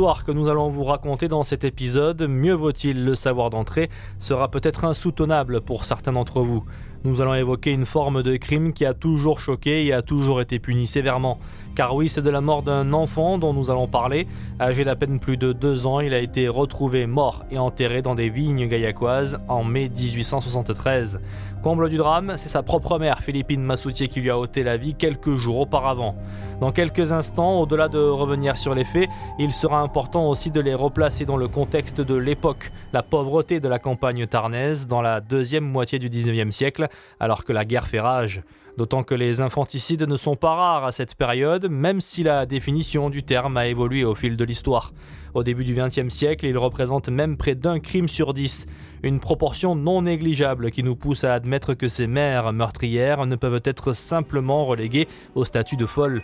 L'histoire que nous allons vous raconter dans cet épisode, mieux vaut-il le savoir d'entrée, sera peut-être insoutenable pour certains d'entre vous. Nous allons évoquer une forme de crime qui a toujours choqué et a toujours été puni sévèrement. Car oui, c'est de la mort d'un enfant dont nous allons parler. Âgé d'à peine plus de deux ans, il a été retrouvé mort et enterré dans des vignes gaillacoises en mai 1873. Comble du drame, c'est sa propre mère, Philippine Massoutier, qui lui a ôté la vie quelques jours auparavant. Dans quelques instants, au-delà de revenir sur les faits, il sera important aussi de les replacer dans le contexte de l'époque, la pauvreté de la campagne tarnaise dans la deuxième moitié du 19e siècle, alors que la guerre fait rage. D'autant que les infanticides ne sont pas rares à cette période, même si la définition du terme a évolué au fil de l'histoire. Au début du XXe siècle, il représente même près d'un crime sur dix, une proportion non négligeable qui nous pousse à admettre que ces mères meurtrières ne peuvent être simplement reléguées au statut de folles.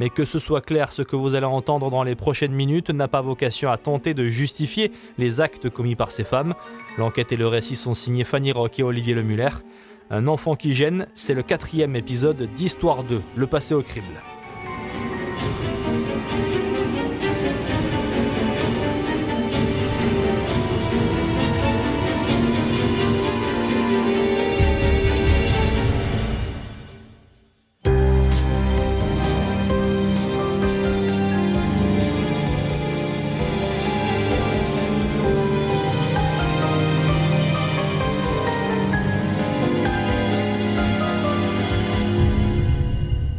Mais que ce soit clair, ce que vous allez entendre dans les prochaines minutes n'a pas vocation à tenter de justifier les actes commis par ces femmes. L'enquête et le récit sont signés Fanny Rock et Olivier Lemuller. Un enfant qui gêne, c'est le quatrième épisode d'Histoire 2, le passé au crible.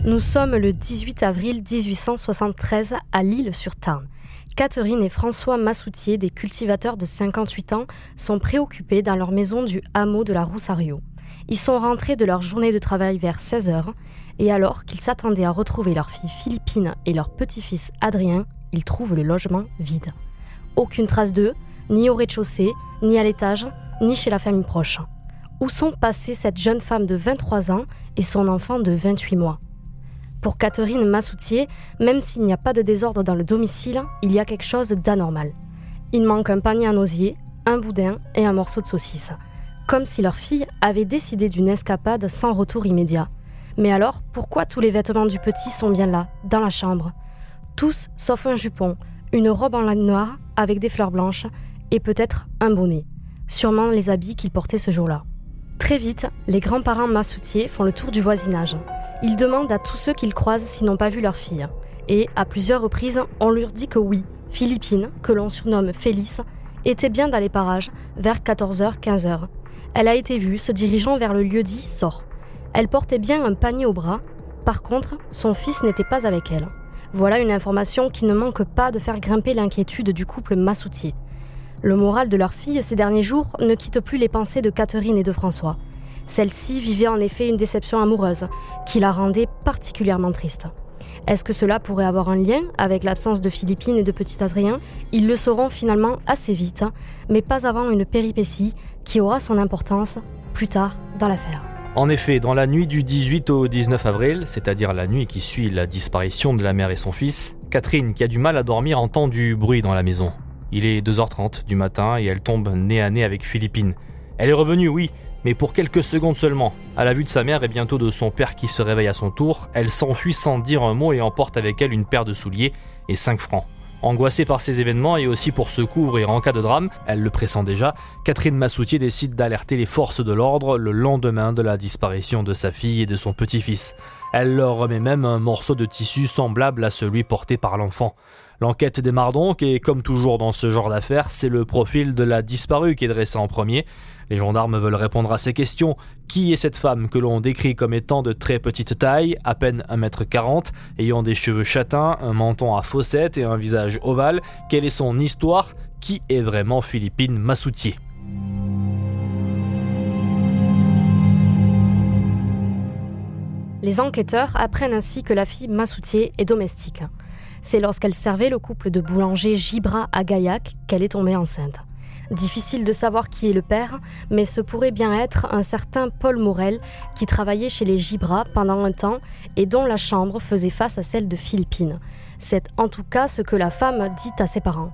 Nous sommes le 18 avril 1873 à Lille-sur-Tarn. Catherine et François Massoutier, des cultivateurs de 58 ans, sont préoccupés dans leur maison du hameau de la Roussario. Ils sont rentrés de leur journée de travail vers 16 h et alors qu'ils s'attendaient à retrouver leur fille Philippine et leur petit-fils Adrien, ils trouvent le logement vide. Aucune trace d'eux, ni au rez-de-chaussée, ni à l'étage, ni chez la famille proche. Où sont passées cette jeune femme de 23 ans et son enfant de 28 mois? Pour Catherine Massoutier, même s'il n'y a pas de désordre dans le domicile, il y a quelque chose d'anormal. Il manque un panier à nosier, un boudin et un morceau de saucisse. Comme si leur fille avait décidé d'une escapade sans retour immédiat. Mais alors, pourquoi tous les vêtements du petit sont bien là, dans la chambre? Tous sauf un jupon, une robe en laine noire avec des fleurs blanches et peut-être un bonnet. Sûrement les habits qu'il portait ce jour-là. Très vite, les grands-parents Massoutier font le tour du voisinage. Ils demandent à tous ceux qu'ils croisent s'ils n'ont pas vu leur fille. Et à plusieurs reprises, on leur dit que oui, Philippine, que l'on surnomme Félix, était bien dans les parages vers 14h-15h. Elle a été vue se dirigeant vers le lieu dit sort. Elle portait bien un panier au bras. Par contre, son fils n'était pas avec elle. Voilà une information qui ne manque pas de faire grimper l'inquiétude du couple Massoutier. Le moral de leur fille ces derniers jours ne quitte plus les pensées de Catherine et de François. Celle-ci vivait en effet une déception amoureuse qui la rendait particulièrement triste. Est-ce que cela pourrait avoir un lien avec l'absence de Philippine et de petit Adrien? Ils le sauront finalement assez vite, mais pas avant une péripétie qui aura son importance plus tard dans l'affaire. En effet, dans la nuit du 18 au 19 avril, c'est-à-dire la nuit qui suit la disparition de la mère et son fils, Catherine, qui a du mal à dormir, entend du bruit dans la maison. Il est 2h30 du matin et elle tombe nez à nez avec Philippine. Elle est revenue, oui, mais pour quelques secondes seulement. À la vue de sa mère et bientôt de son père qui se réveille à son tour, elle s'enfuit sans dire un mot et emporte avec elle une paire de souliers et 5 francs. Angoissée par ces événements et aussi pour se couvrir en cas de drame, elle le pressent déjà, Catherine Massoutier décide d'alerter les forces de l'ordre le lendemain de la disparition de sa fille et de son petit-fils. Elle leur remet même un morceau de tissu semblable à celui porté par l'enfant. L'enquête démarre donc et comme toujours dans ce genre d'affaires, c'est le profil de la disparue qui est dressé en premier. Les gendarmes veulent répondre à ces questions. Qui est cette femme que l'on décrit comme étant de très petite taille, à peine 1m40, ayant des cheveux châtains, un menton à fossettes et un visage ovale? Quelle est son histoire? Qui est vraiment Philippine Massoutier? Les enquêteurs apprennent ainsi que la fille Massoutier est domestique. C'est lorsqu'elle servait le couple de boulanger Gibra à Gaillac qu'elle est tombée enceinte. Difficile de savoir qui est le père, mais ce pourrait bien être un certain Paul Morel qui travaillait chez les Gibras pendant un temps et dont la chambre faisait face à celle de Philippine. C'est en tout cas ce que la femme dit à ses parents.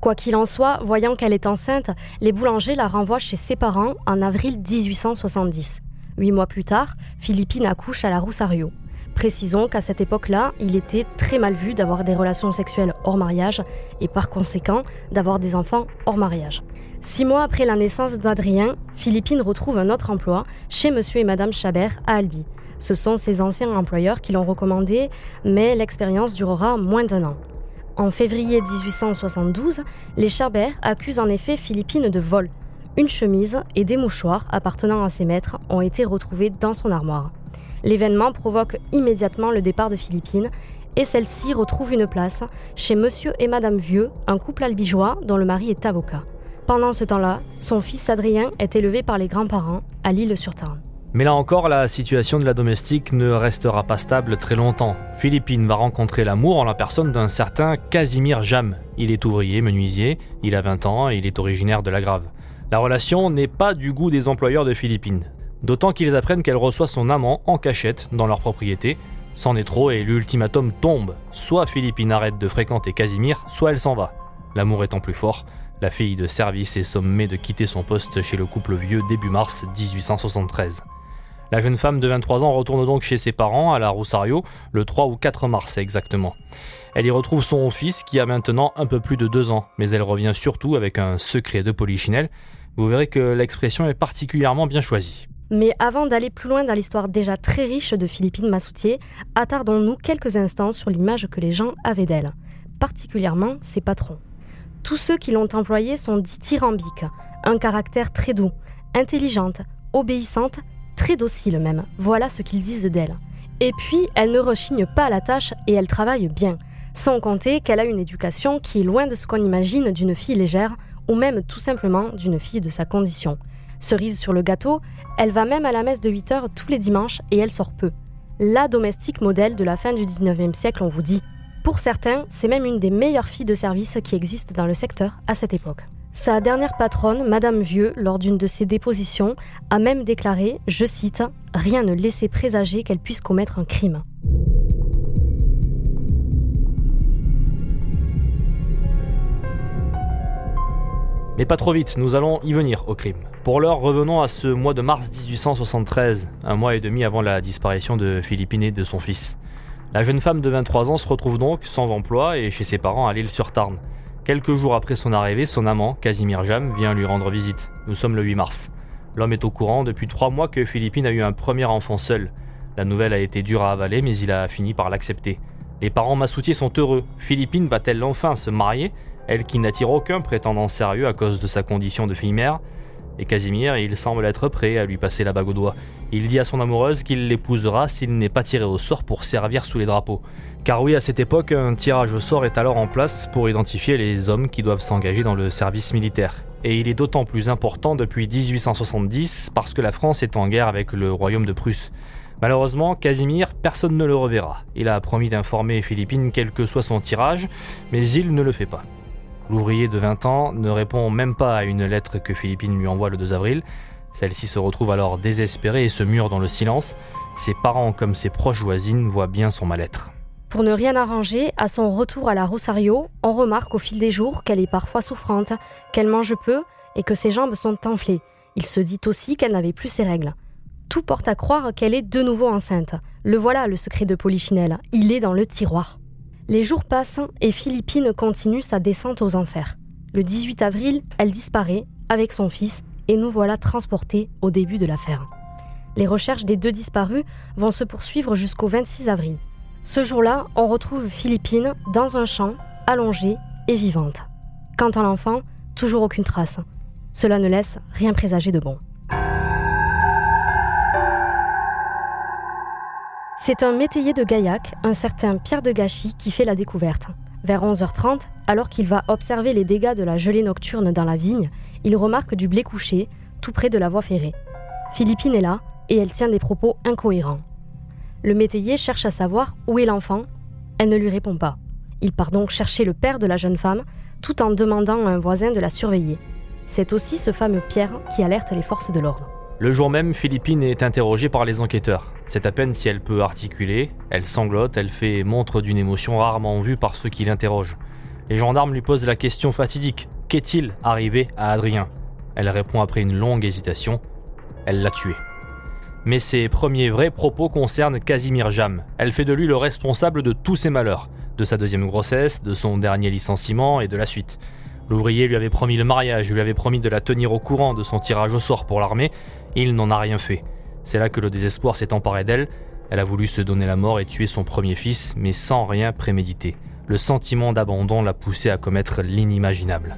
Quoi qu'il en soit, voyant qu'elle est enceinte, les boulangers la renvoient chez ses parents en avril 1870. Huit mois plus tard, Philippine accouche à la Roussario. Précisons qu'à cette époque-là, il était très mal vu d'avoir des relations sexuelles hors mariage et par conséquent d'avoir des enfants hors mariage. Six mois après la naissance d'Adrien, Philippine retrouve un autre emploi chez monsieur et madame Chabert à Albi. Ce sont ses anciens employeurs qui l'ont recommandé, mais l'expérience durera moins d'un an. En février 1872, les Chabert accusent en effet Philippine de vol. Une chemise et des mouchoirs appartenant à ses maîtres ont été retrouvés dans son armoire. L'événement provoque immédiatement le départ de Philippine et celle-ci retrouve une place chez Monsieur et Madame Vieux, un couple albigeois dont le mari est avocat. Pendant ce temps-là, son fils Adrien est élevé par les grands-parents à l'île-sur-Tarn. Mais là encore, la situation de la domestique ne restera pas stable très longtemps. Philippine va rencontrer l'amour en la personne d'un certain Casimir Jam. Il est ouvrier, menuisier, il a 20 ans et il est originaire de la Grave. La relation n'est pas du goût des employeurs de Philippine. D'autant qu'ils apprennent qu'elle reçoit son amant en cachette dans leur propriété. C'en est trop et l'ultimatum tombe. Soit Philippine arrête de fréquenter Casimir, soit elle s'en va. L'amour étant plus fort, la fille de service est sommée de quitter son poste chez le couple vieux début mars 1873. La jeune femme de 23 ans retourne donc chez ses parents à la Rosario le 3 ou 4 mars exactement. Elle y retrouve son fils qui a maintenant un peu plus de 2 ans, mais elle revient surtout avec un secret de polichinelle. Vous verrez que l'expression est particulièrement bien choisie. Mais avant d'aller plus loin dans l'histoire déjà très riche de Philippine Massoutier, attardons-nous quelques instants sur l'image que les gens avaient d'elle, particulièrement ses patrons. Tous ceux qui l'ont employée sont dithyrambiques, un caractère très doux, intelligente, obéissante, très docile même, voilà ce qu'ils disent d'elle. Et puis, elle ne rechigne pas à la tâche et elle travaille bien, sans compter qu'elle a une éducation qui est loin de ce qu'on imagine d'une fille légère ou même tout simplement d'une fille de sa condition. Cerise sur le gâteau, elle va même à la messe de 8 heures tous les dimanches et elle sort peu. La domestique modèle de la fin du 19e siècle, on vous dit. Pour certains, c'est même une des meilleures filles de service qui existent dans le secteur à cette époque. Sa dernière patronne, Madame Vieux, lors d'une de ses dépositions, a même déclaré, je cite, Rien ne laissait présager qu'elle puisse commettre un crime. Mais pas trop vite, nous allons y venir au crime. Pour l'heure, revenons à ce mois de mars 1873, un mois et demi avant la disparition de Philippine et de son fils. La jeune femme de 23 ans se retrouve donc sans emploi et chez ses parents à l'île sur Tarn. Quelques jours après son arrivée, son amant, Casimir Jam, vient lui rendre visite. Nous sommes le 8 mars. L'homme est au courant depuis trois mois que Philippine a eu un premier enfant seul. La nouvelle a été dure à avaler, mais il a fini par l'accepter. Les parents Massoutier sont heureux. Philippine va-t-elle enfin se marier? Elle qui n'attire aucun prétendant sérieux à cause de sa condition de fille-mère et Casimir, il semble être prêt à lui passer la bague au doigt. Il dit à son amoureuse qu'il l'épousera s'il n'est pas tiré au sort pour servir sous les drapeaux. Car oui, à cette époque, un tirage au sort est alors en place pour identifier les hommes qui doivent s'engager dans le service militaire. Et il est d'autant plus important depuis 1870 parce que la France est en guerre avec le royaume de Prusse. Malheureusement, Casimir, personne ne le reverra. Il a promis d'informer Philippine quel que soit son tirage, mais il ne le fait pas. L'ouvrier de 20 ans ne répond même pas à une lettre que Philippine lui envoie le 2 avril. Celle-ci se retrouve alors désespérée et se mure dans le silence. Ses parents comme ses proches voisines voient bien son mal-être. Pour ne rien arranger, à son retour à la Rosario, on remarque au fil des jours qu'elle est parfois souffrante, qu'elle mange peu et que ses jambes sont enflées. Il se dit aussi qu'elle n'avait plus ses règles. Tout porte à croire qu'elle est de nouveau enceinte. Le voilà le secret de Polichinelle, il est dans le tiroir. Les jours passent et Philippine continue sa descente aux enfers. Le 18 avril, elle disparaît avec son fils et nous voilà transportés au début de l'affaire. Les recherches des deux disparus vont se poursuivre jusqu'au 26 avril. Ce jour-là, on retrouve Philippine dans un champ, allongée et vivante. Quant à l'enfant, toujours aucune trace. Cela ne laisse rien présager de bon. C'est un métayer de Gaillac, un certain Pierre de Gachy, qui fait la découverte. Vers 11h30, alors qu'il va observer les dégâts de la gelée nocturne dans la vigne, il remarque du blé couché, tout près de la voie ferrée. Philippine est là, et elle tient des propos incohérents. Le métayer cherche à savoir où est l'enfant. Elle ne lui répond pas. Il part donc chercher le père de la jeune femme, tout en demandant à un voisin de la surveiller. C'est aussi ce fameux Pierre qui alerte les forces de l'ordre. Le jour même, Philippine est interrogée par les enquêteurs. C'est à peine si elle peut articuler, elle sanglote, elle fait montre d'une émotion rarement vue par ceux qui l'interrogent. Les gendarmes lui posent la question fatidique Qu'est-il arrivé à Adrien? Elle répond après une longue hésitation Elle l'a tué. Mais ses premiers vrais propos concernent Casimir Jam. Elle fait de lui le responsable de tous ses malheurs, de sa deuxième grossesse, de son dernier licenciement et de la suite. L'ouvrier lui avait promis le mariage, lui avait promis de la tenir au courant de son tirage au sort pour l'armée, il n'en a rien fait. C'est là que le désespoir s'est emparé d'elle, elle a voulu se donner la mort et tuer son premier fils, mais sans rien préméditer. Le sentiment d'abandon l'a poussé à commettre l'inimaginable.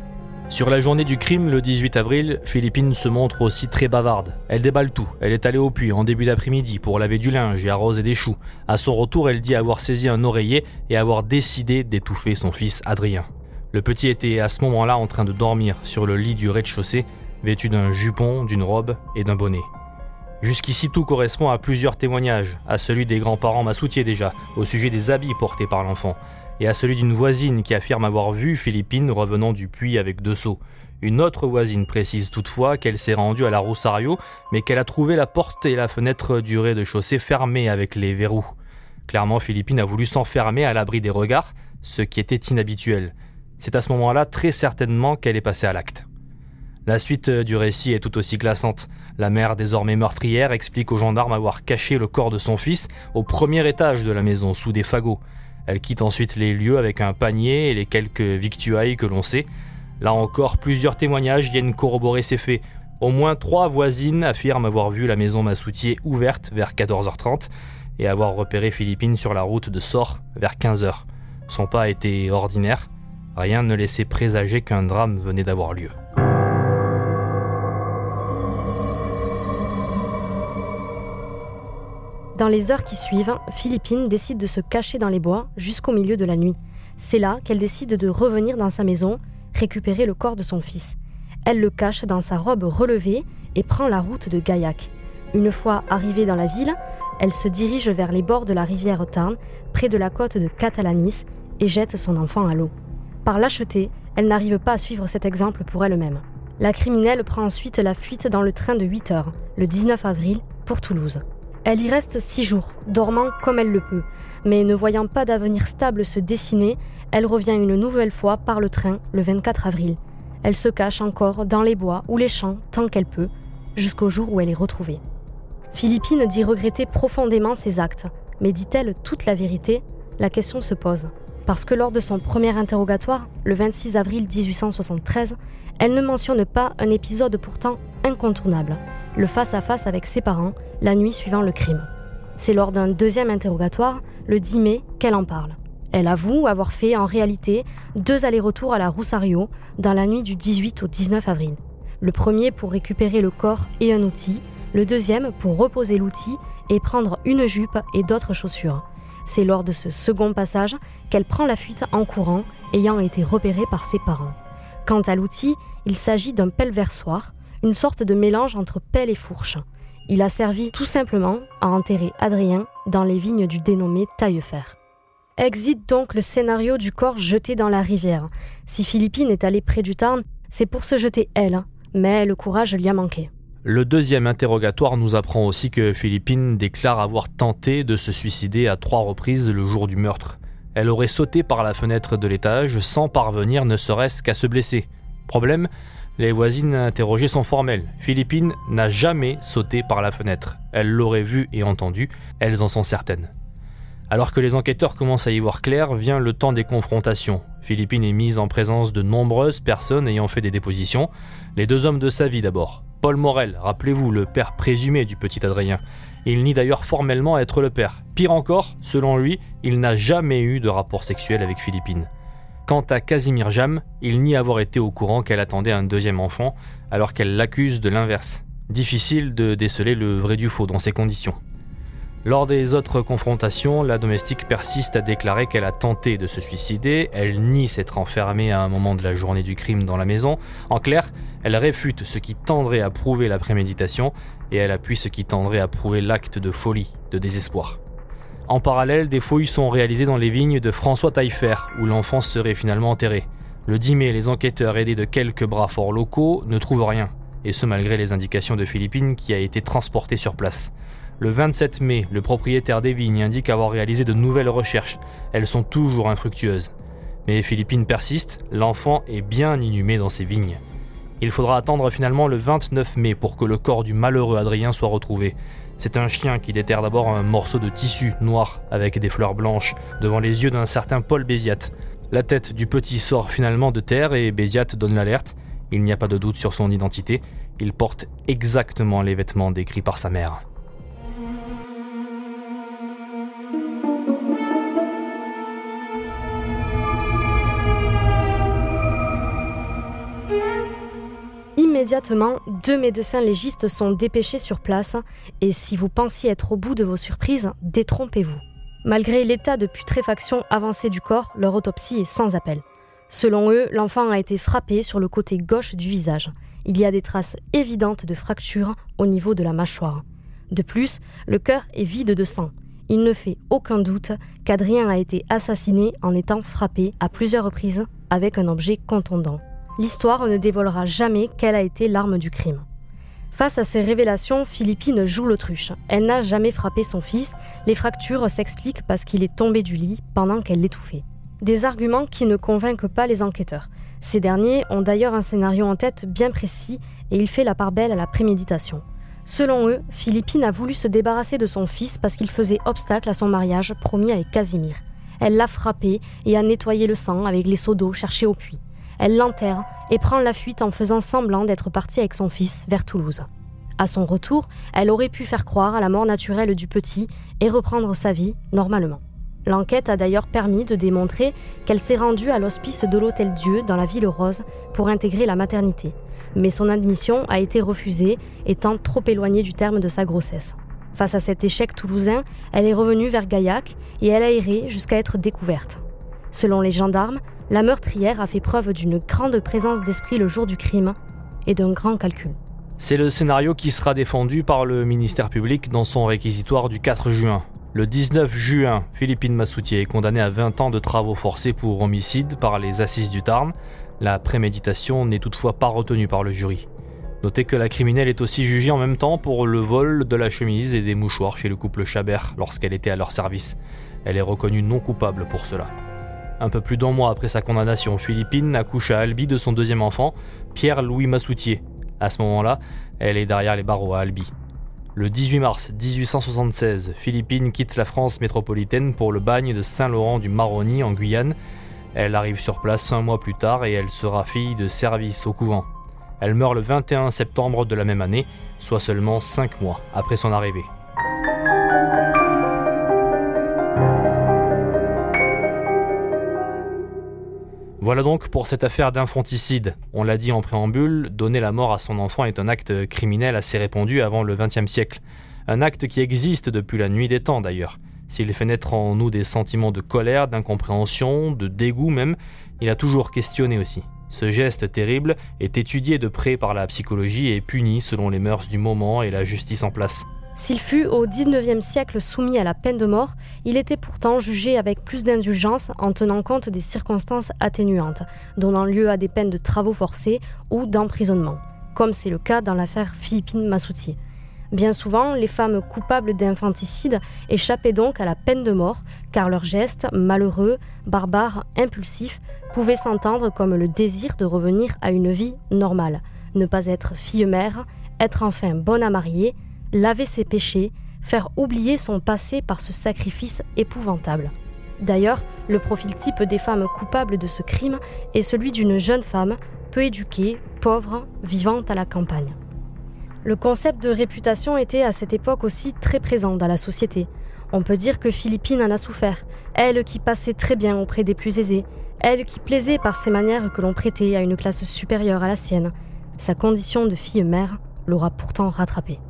Sur la journée du crime, le 18 avril, Philippine se montre aussi très bavarde. Elle déballe tout. Elle est allée au puits en début d'après-midi pour laver du linge et arroser des choux. À son retour, elle dit avoir saisi un oreiller et avoir décidé d'étouffer son fils Adrien. Le petit était à ce moment-là en train de dormir sur le lit du rez-de-chaussée, vêtu d'un jupon, d'une robe et d'un bonnet. Jusqu'ici tout correspond à plusieurs témoignages, à celui des grands-parents Massoutier déjà, au sujet des habits portés par l'enfant, et à celui d'une voisine qui affirme avoir vu Philippine revenant du puits avec deux seaux. Une autre voisine précise toutefois qu'elle s'est rendue à la Roussario, mais qu'elle a trouvé la porte et la fenêtre du rez-de-chaussée fermées avec les verrous. Clairement, Philippine a voulu s'enfermer à l'abri des regards, ce qui était inhabituel. C'est à ce moment-là très certainement qu'elle est passée à l'acte. La suite du récit est tout aussi glaçante. La mère, désormais meurtrière, explique aux gendarmes avoir caché le corps de son fils au premier étage de la maison, sous des fagots. Elle quitte ensuite les lieux avec un panier et les quelques victuailles que l'on sait. Là encore, plusieurs témoignages viennent corroborer ces faits. Au moins trois voisines affirment avoir vu la maison Massoutier ouverte vers 14h30 et avoir repéré Philippine sur la route de Sort vers 15h. Son pas était ordinaire, Rien ne laissait présager qu'un drame venait d'avoir lieu. Dans les heures qui suivent, Philippine décide de se cacher dans les bois jusqu'au milieu de la nuit. C'est là qu'elle décide de revenir dans sa maison, récupérer le corps de son fils. Elle le cache dans sa robe relevée et prend la route de Gaillac. Une fois arrivée dans la ville, elle se dirige vers les bords de la rivière Tarn, près de la côte de Catalanis, et jette son enfant à l'eau. Par lâcheté, elle n'arrive pas à suivre cet exemple pour elle-même. La criminelle prend ensuite la fuite dans le train de 8 heures, le 19 avril, pour Toulouse. Elle y reste six jours, dormant comme elle le peut, mais ne voyant pas d'avenir stable se dessiner, elle revient une nouvelle fois par le train le 24 avril. Elle se cache encore dans les bois ou les champs tant qu'elle peut, jusqu'au jour où elle est retrouvée. Philippine dit regretter profondément ses actes, mais dit-elle toute la vérité? La question se pose parce que lors de son premier interrogatoire, le 26 avril 1873, elle ne mentionne pas un épisode pourtant incontournable, le face-à-face avec ses parents la nuit suivant le crime. C'est lors d'un deuxième interrogatoire, le 10 mai, qu'elle en parle. Elle avoue avoir fait en réalité deux allers-retours à la Roussario dans la nuit du 18 au 19 avril. Le premier pour récupérer le corps et un outil, le deuxième pour reposer l'outil et prendre une jupe et d'autres chaussures. C'est lors de ce second passage qu'elle prend la fuite en courant, ayant été repérée par ses parents. Quant à l'outil, il s'agit d'un pelle-versoir, une sorte de mélange entre pelle et fourche. Il a servi tout simplement à enterrer Adrien dans les vignes du dénommé Taillefer. Exit donc le scénario du corps jeté dans la rivière. Si Philippine est allée près du Tarn, c'est pour se jeter elle, mais le courage lui a manqué. Le deuxième interrogatoire nous apprend aussi que Philippine déclare avoir tenté de se suicider à trois reprises le jour du meurtre. Elle aurait sauté par la fenêtre de l'étage sans parvenir ne serait-ce qu'à se blesser. Problème, les voisines interrogées sont formelles. Philippine n'a jamais sauté par la fenêtre. Elle l'aurait vu et entendu, elles en sont certaines. Alors que les enquêteurs commencent à y voir clair, vient le temps des confrontations. Philippine est mise en présence de nombreuses personnes ayant fait des dépositions. Les deux hommes de sa vie d'abord. Paul Morel, rappelez-vous, le père présumé du petit Adrien. Il nie d'ailleurs formellement être le père. Pire encore, selon lui, il n'a jamais eu de rapport sexuel avec Philippine. Quant à Casimir Jam, il nie avoir été au courant qu'elle attendait un deuxième enfant, alors qu'elle l'accuse de l'inverse. Difficile de déceler le vrai du faux dans ces conditions. Lors des autres confrontations, la domestique persiste à déclarer qu'elle a tenté de se suicider, elle nie s'être enfermée à un moment de la journée du crime dans la maison. En clair, elle réfute ce qui tendrait à prouver la préméditation et elle appuie ce qui tendrait à prouver l'acte de folie, de désespoir. En parallèle, des fouilles sont réalisées dans les vignes de François Taillefer, où l'enfant serait finalement enterré. Le 10 mai, les enquêteurs aidés de quelques bras forts locaux ne trouvent rien, et ce malgré les indications de Philippine qui a été transportée sur place. Le 27 mai, le propriétaire des vignes indique avoir réalisé de nouvelles recherches. Elles sont toujours infructueuses. Mais Philippine persiste, l'enfant est bien inhumé dans ses vignes. Il faudra attendre finalement le 29 mai pour que le corps du malheureux Adrien soit retrouvé. C'est un chien qui déterre d'abord un morceau de tissu noir avec des fleurs blanches devant les yeux d'un certain Paul Béziat. La tête du petit sort finalement de terre et Béziat donne l'alerte. Il n'y a pas de doute sur son identité. Il porte exactement les vêtements décrits par sa mère. Immédiatement, deux médecins légistes sont dépêchés sur place et si vous pensiez être au bout de vos surprises, détrompez-vous. Malgré l'état de putréfaction avancé du corps, leur autopsie est sans appel. Selon eux, l'enfant a été frappé sur le côté gauche du visage. Il y a des traces évidentes de fractures au niveau de la mâchoire. De plus, le cœur est vide de sang. Il ne fait aucun doute qu'Adrien a été assassiné en étant frappé à plusieurs reprises avec un objet contondant l'histoire ne dévoilera jamais quelle a été l'arme du crime. Face à ces révélations, Philippine joue l'autruche. Elle n'a jamais frappé son fils. Les fractures s'expliquent parce qu'il est tombé du lit pendant qu'elle l'étouffait. Des arguments qui ne convainquent pas les enquêteurs. Ces derniers ont d'ailleurs un scénario en tête bien précis et il fait la part belle à la préméditation. Selon eux, Philippine a voulu se débarrasser de son fils parce qu'il faisait obstacle à son mariage promis avec Casimir. Elle l'a frappé et a nettoyé le sang avec les seaux d'eau cherchés au puits. Elle l'enterre et prend la fuite en faisant semblant d'être partie avec son fils vers Toulouse. À son retour, elle aurait pu faire croire à la mort naturelle du petit et reprendre sa vie normalement. L'enquête a d'ailleurs permis de démontrer qu'elle s'est rendue à l'hospice de l'Hôtel Dieu dans la ville rose pour intégrer la maternité. Mais son admission a été refusée, étant trop éloignée du terme de sa grossesse. Face à cet échec toulousain, elle est revenue vers Gaillac et elle a erré jusqu'à être découverte. Selon les gendarmes, la meurtrière a fait preuve d'une grande présence d'esprit le jour du crime et d'un grand calcul. C'est le scénario qui sera défendu par le ministère public dans son réquisitoire du 4 juin. Le 19 juin, Philippine Massoutier est condamnée à 20 ans de travaux forcés pour homicide par les assises du Tarn. La préméditation n'est toutefois pas retenue par le jury. Notez que la criminelle est aussi jugée en même temps pour le vol de la chemise et des mouchoirs chez le couple Chabert lorsqu'elle était à leur service. Elle est reconnue non coupable pour cela. Un peu plus d'un mois après sa condamnation, Philippine accouche à Albi de son deuxième enfant, Pierre-Louis Massoutier. À ce moment-là, elle est derrière les barreaux à Albi. Le 18 mars 1876, Philippine quitte la France métropolitaine pour le bagne de Saint-Laurent du Maroni en Guyane. Elle arrive sur place un mois plus tard et elle sera fille de service au couvent. Elle meurt le 21 septembre de la même année, soit seulement cinq mois après son arrivée. Voilà donc pour cette affaire d'infanticide. On l'a dit en préambule, donner la mort à son enfant est un acte criminel assez répandu avant le XXe siècle. Un acte qui existe depuis la nuit des temps d'ailleurs. S'il fait naître en nous des sentiments de colère, d'incompréhension, de dégoût même, il a toujours questionné aussi. Ce geste terrible est étudié de près par la psychologie et puni selon les mœurs du moment et la justice en place. S'il fut au XIXe siècle soumis à la peine de mort, il était pourtant jugé avec plus d'indulgence en tenant compte des circonstances atténuantes, donnant lieu à des peines de travaux forcés ou d'emprisonnement, comme c'est le cas dans l'affaire Philippine Massoutier. Bien souvent, les femmes coupables d'infanticide échappaient donc à la peine de mort, car leurs gestes, malheureux, barbares, impulsifs, pouvaient s'entendre comme le désir de revenir à une vie normale, ne pas être fille-mère, être enfin bonne à marier, laver ses péchés, faire oublier son passé par ce sacrifice épouvantable. D'ailleurs, le profil type des femmes coupables de ce crime est celui d'une jeune femme, peu éduquée, pauvre, vivant à la campagne. Le concept de réputation était à cette époque aussi très présent dans la société. On peut dire que Philippine en a souffert, elle qui passait très bien auprès des plus aisés, elle qui plaisait par ses manières que l'on prêtait à une classe supérieure à la sienne. Sa condition de fille-mère l'aura pourtant rattrapée.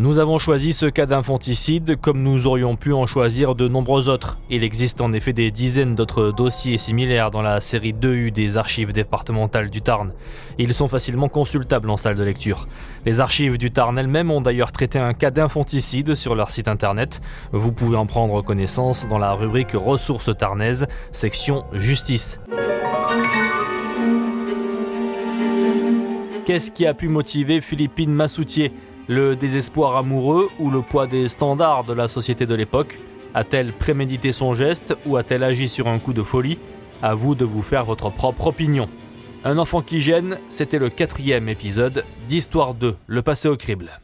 Nous avons choisi ce cas d'infanticide comme nous aurions pu en choisir de nombreux autres. Il existe en effet des dizaines d'autres dossiers similaires dans la série 2U des archives départementales du Tarn. Ils sont facilement consultables en salle de lecture. Les archives du Tarn elles-mêmes ont d'ailleurs traité un cas d'infanticide sur leur site internet. Vous pouvez en prendre connaissance dans la rubrique Ressources tarnaises, section Justice. Qu'est-ce qui a pu motiver Philippine Massoutier? Le désespoir amoureux ou le poids des standards de la société de l'époque? A-t-elle prémédité son geste ou a-t-elle agi sur un coup de folie? À vous de vous faire votre propre opinion. Un enfant qui gêne, c'était le quatrième épisode d'Histoire 2, le passé au crible.